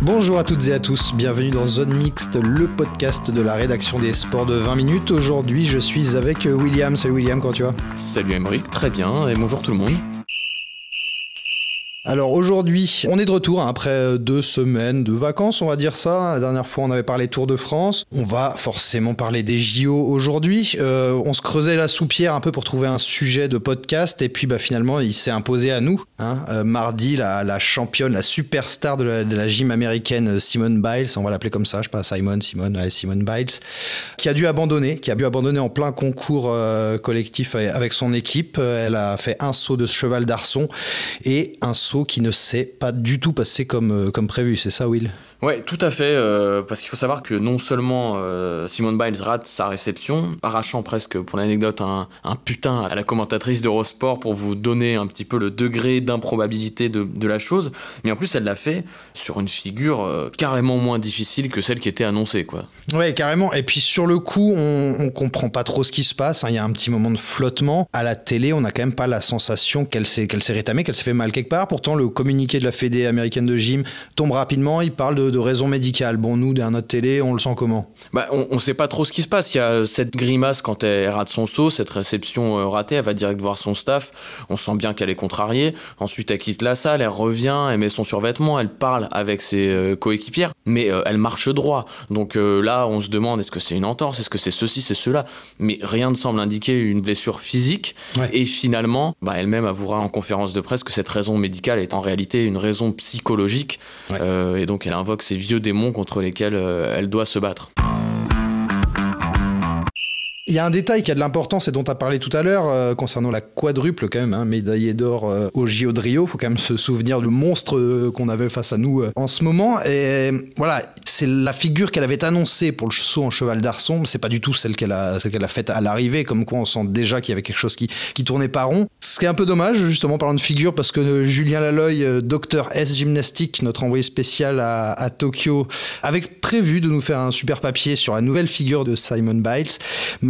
Bonjour à toutes et à tous, bienvenue dans Zone Mixte, le podcast de la rédaction des sports de 20 minutes. Aujourd'hui, je suis avec William. Salut William, comment tu vas? Salut Emeric, très bien, et bonjour tout le monde. Alors aujourd'hui, on est de retour hein, après deux semaines de vacances, on va dire ça. La dernière fois, on avait parlé Tour de France. On va forcément parler des JO aujourd'hui. Euh, on se creusait la soupière un peu pour trouver un sujet de podcast, et puis bah, finalement, il s'est imposé à nous. Hein. Euh, mardi, la, championne, la superstar de la, gym américaine, Simone Biles, on va l'appeler comme ça, je sais pas, Simone, Simone, Simone Biles, qui a dû abandonner, qui a dû abandonner en plein concours euh, collectif avec son équipe. Elle a fait un saut de cheval d'arçon et un saut qui ne s'est pas du tout passé comme, euh, comme prévu, c'est ça Will? Ouais, tout à fait, euh, parce qu'il faut savoir que non seulement euh, Simone Biles rate sa réception, arrachant presque, pour l'anecdote, un, putain à la commentatrice d'Eurosport pour vous donner un petit peu le degré d'improbabilité de, la chose, mais en plus elle l'a fait sur une figure euh, carrément moins difficile que celle qui était annoncée, quoi. Ouais, carrément, et puis sur le coup, on, on comprend pas trop ce qui se passe, hein. il y a un petit moment de flottement. À la télé, on n'a quand même pas la sensation qu'elle s'est qu'elle s'est rétamée, qu'elle s'est fait mal quelque part, pourtant le communiqué de la Fédé américaine de gym tombe rapidement, il parle de de, raisons médicales. Bon, nous, derrière notre télé, on le sent comment? Bah, On ne sait pas trop ce qui se passe. Il y a cette grimace quand elle rate son saut, cette réception euh, ratée, elle va direct voir son staff. On sent bien qu'elle est contrariée. Ensuite, elle quitte la salle, elle revient, elle met son survêtement, elle parle avec ses euh, coéquipières, mais euh, elle marche droit. Donc là, on se demande est-ce que c'est une entorse, est-ce que c'est ceci, c'est cela? Mais rien ne semble indiquer une blessure physique. Ouais. Et finalement, bah, elle-même avouera en conférence de presse que cette raison médicale est en réalité une raison psychologique. Ouais. Euh, et donc elle invoque ces vieux démons contre lesquels euh, elle doit se battre. Il y a un détail qui a de l'importance et dont tu as parlé tout à l'heure euh, concernant la quadruple quand même, hein, médaillée d'or euh, au JO de Rio. Faut quand même se souvenir du monstre euh, qu'on avait face à nous en ce moment. Et voilà, c'est la figure qu'elle avait annoncée pour le saut en cheval d'arçon. C'est pas du tout celle qu'elle a, faite à l'arrivée. Comme quoi, on sent déjà qu'il y avait quelque chose qui, tournait pas rond. Ce qui est un peu dommage, justement, parlant de figure, parce que Julien Laloy, docteur S gymnastique, notre envoyé spécial à Tokyo, avait prévu de nous faire un super papier sur la nouvelle figure de Simon Biles.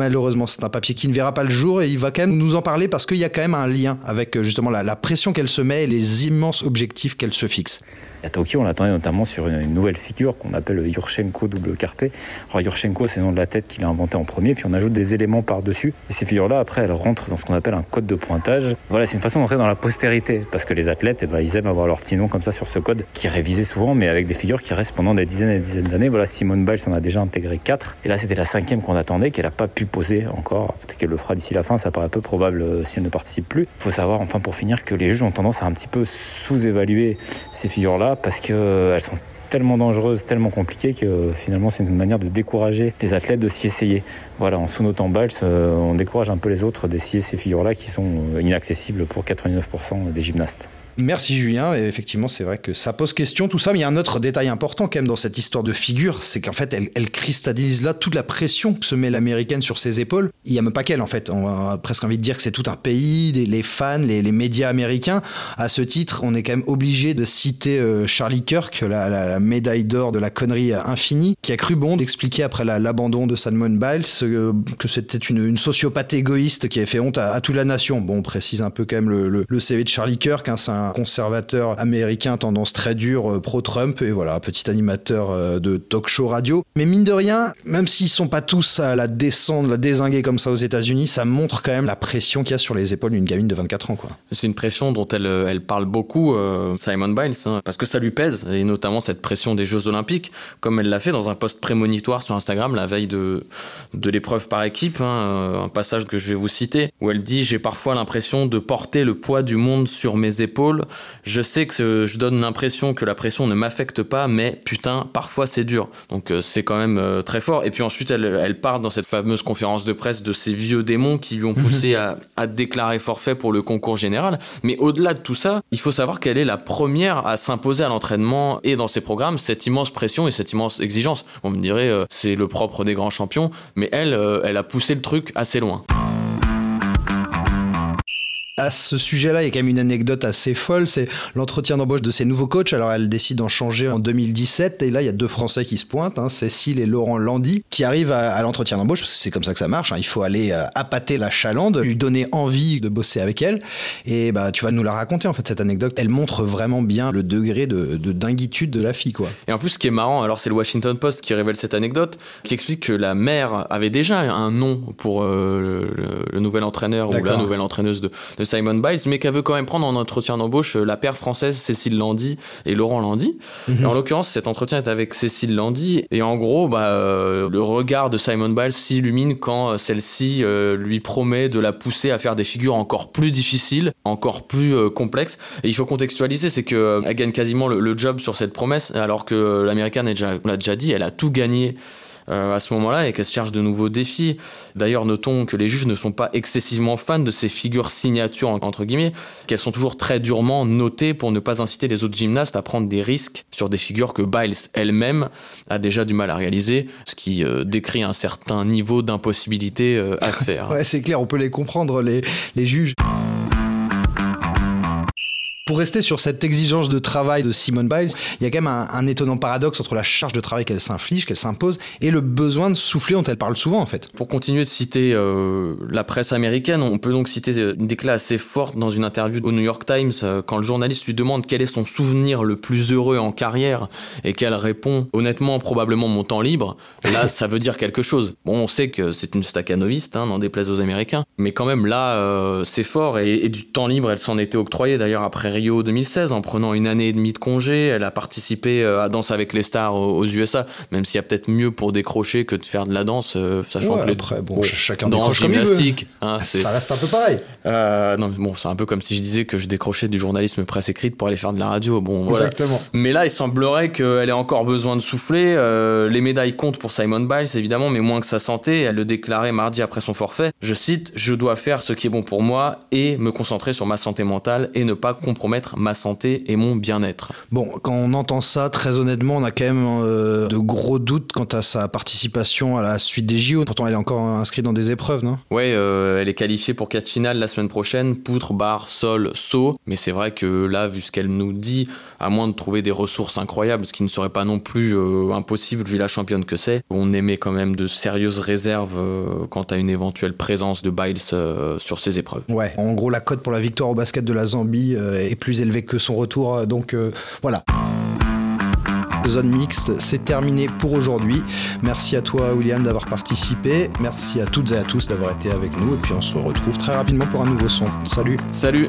Malheureusement, c'est un papier qui ne verra pas le jour et il va quand même nous en parler parce qu'il y a quand même un lien avec justement la, la pression qu'elle se met et les immenses objectifs qu'elle se fixe. À Tokyo, on attendait notamment sur une, nouvelle figure qu'on appelle Yurchenko double carpé. Alors Yurchenko, c'est le nom de la tête qu'il a inventé en premier, puis on ajoute des éléments par-dessus. Et ces figures-là, après, elles rentrent dans ce qu'on appelle un code de pointage. Voilà, c'est une façon d'entrer dans la postérité, parce que les athlètes, eh ben, ils aiment avoir leur petit nom comme ça sur ce code, qui est révisé souvent, mais avec des figures qui restent pendant des dizaines et des dizaines d'années. Voilà, Simone Biles en a déjà intégré quatre. Et là, c'était la cinquième qu'on attendait, qu'elle n'a pas pu poser encore. Peut-être qu'elle le fera d'ici la fin, ça paraît peu probable euh, si elle ne participe plus. Il faut savoir, enfin, pour finir, que les juges ont tendance à un petit peu sous-évaluer ces figures-là, parce que elles sont tellement dangereuses, tellement compliquées que finalement c'est une manière de décourager les athlètes de s'y essayer. Voilà, en sous-notant Biles, on décourage un peu les autres d'essayer ces figures-là qui sont inaccessibles pour 99% des gymnastes. Merci Julien, et effectivement c'est vrai que ça pose question tout ça, mais il y a un autre détail important quand même dans cette histoire de figure, c'est qu'en fait elle, cristallise là toute la pression que se met l'américaine sur ses épaules. Il n'y a même pas qu'elle en fait, on a presque envie de dire que c'est tout un pays, les, fans, les, médias américains. À ce titre, on est quand même obligé de citer euh, Charlie Kirk, la, médaille d'or de la connerie infinie, qui a cru bon d'expliquer après l'abandon de Simone Biles euh, que c'était une, sociopathe égoïste qui avait fait honte à, toute la nation. Bon, on précise un peu quand même le, le, le CV de Charlie Kirk, hein, c'est un conservateur américain tendance très dure euh, pro-Trump et voilà, petit animateur euh, de talk show radio. Mais mine de rien, même s'ils sont pas tous à la descendre, la désinguer comme ça aux États-Unis, ça montre quand même la pression qu'il y a sur les épaules d'une gamine de 24 ans. C'est une pression dont elle, elle parle beaucoup, euh, Simon Biles, hein, parce que ça lui pèse, et notamment cette pression des Jeux Olympiques, comme elle l'a fait dans un post prémonitoire sur Instagram la veille de, de l'épreuve par équipe, hein, un passage que je vais vous citer, où elle dit J'ai parfois l'impression de porter le poids du monde sur mes épaules. Je sais que je donne l'impression que la pression ne m'affecte pas, mais putain, parfois c'est dur. Donc euh, c'est quand même euh, très fort. Et puis ensuite, elle, elle part dans cette fameuse conférence de presse de ces vieux démons qui lui ont poussé à, à déclarer forfait pour le concours général. Mais au-delà de tout ça, il faut savoir qu'elle est la première à s'imposer à l'entraînement et dans ses programmes cette immense pression et cette immense exigence. On me dirait, euh, c'est le propre des grands champions, mais elle, elle a poussé le truc assez loin à ce sujet-là, il y a quand même une anecdote assez folle, c'est l'entretien d'embauche de ses nouveaux coachs. Alors elle décide d'en changer en 2017 et là il y a deux Français qui se pointent, hein, Cécile et Laurent Landy, qui arrivent à, l'entretien d'embauche. C'est comme ça que ça marche. Hein. Il faut aller euh, appâter la Chalande, lui donner envie de bosser avec elle. Et bah tu vas nous la raconter en fait cette anecdote. Elle montre vraiment bien le degré de, de dinguitude de la fille quoi. Et en plus ce qui est marrant, alors c'est le Washington Post qui révèle cette anecdote, qui explique que la mère avait déjà un nom pour euh, le, nouvel entraîneur ou la nouvelle entraîneuse de, de Simon Biles, mais qu'elle veut quand même prendre en entretien d'embauche euh, la paire française Cécile Landy et Laurent Landy. Mhm. en l'occurrence, cet entretien est avec Cécile Landy, et en gros, bah, euh, le regard de Simon Biles s'illumine quand euh, celle-ci lui promet de la pousser à faire des figures encore plus difficiles, encore plus complexes. Et il faut contextualiser, c'est que elle gagne quasiment le, job sur cette promesse, alors que l'américaine, on l'a déjà dit, elle a tout gagné euh, à ce moment-là et qu'elle se cherche de nouveaux défis. D'ailleurs, notons que les juges ne sont pas excessivement fans de ces figures signatures, entre guillemets, qu'elles sont toujours très durement notées pour ne pas inciter les autres gymnastes à prendre des risques sur des figures que Biles elle-même a déjà du mal à réaliser, ce qui euh, décrit un certain niveau d'impossibilité euh, à faire. ouais, c'est clair, on peut les comprendre, les, les juges. Pour rester sur cette exigence de travail de Simone Biles, il y a quand même un, étonnant paradoxe entre la charge de travail qu'elle s'inflige, qu'elle s'impose, et le besoin de souffler dont elle parle souvent en fait. Pour continuer de citer euh, la presse américaine, on peut donc citer une déclat assez forte dans une interview au New York Times euh, quand le journaliste lui demande quel est son souvenir le plus heureux en carrière et qu'elle répond honnêtement probablement mon temps libre. Là, ça veut dire quelque chose. Bon, on sait que c'est une staccanoviste, hein, n'en déplaise aux Américains, mais quand même là, euh, c'est fort et, et, du temps libre, elle s'en était octroyée d'ailleurs après Rio 2016 en prenant une année et demie de congé. Elle a participé euh, à Danse avec les stars aux USA, même s'il y a peut-être mieux pour décrocher que de faire de la danse, euh, sachant que les après, bon, chacun dans gymnastique, hein, ça reste un peu pareil. Euh, non, bon, c'est un peu comme si je disais que je décrochais du journalisme presse écrite pour aller faire de la radio. Bon, Exactement. Mais là, il semblerait qu'elle ait encore besoin de souffler. les médailles comptent pour Simon Biles, évidemment, mais moins que sa santé. Elle le déclarait mardi après son forfait. Je cite Je dois faire ce qui est bon pour moi et me concentrer sur ma santé mentale et ne pas compromettre ma santé et mon bien-être. Bon, quand on entend ça, très honnêtement, on a quand même euh, de gros doutes quant à sa participation à la suite des JO. Pourtant, elle est encore inscrite dans des épreuves, non? Ouais, euh, elle est qualifiée pour quatre finales la semaine prochaine, poutre, barre, sol, saut. Mais c'est vrai que là, vu ce qu'elle nous dit, à moins de trouver des ressources incroyables, ce qui ne serait pas non plus euh, impossible vu la championne que c'est, on émet quand même de sérieuses réserves quant à une éventuelle présence de Biles sur ces épreuves. Ouais, en gros, la cote pour la victoire au basket de la Zambie est plus élevée que son retour. Euh, donc euh, voilà zone mixte, c'est terminé pour aujourd'hui. Merci à toi, William, d'avoir participé. Merci à toutes et à tous d'avoir été avec nous. Et puis on se retrouve très rapidement pour un nouveau son. Salut. Salut.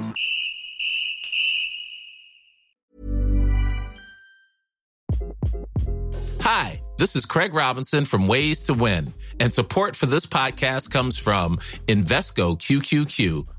Hi, this is Craig Robinson from Ways to Win, and support for this podcast comes from Invesco QQQ.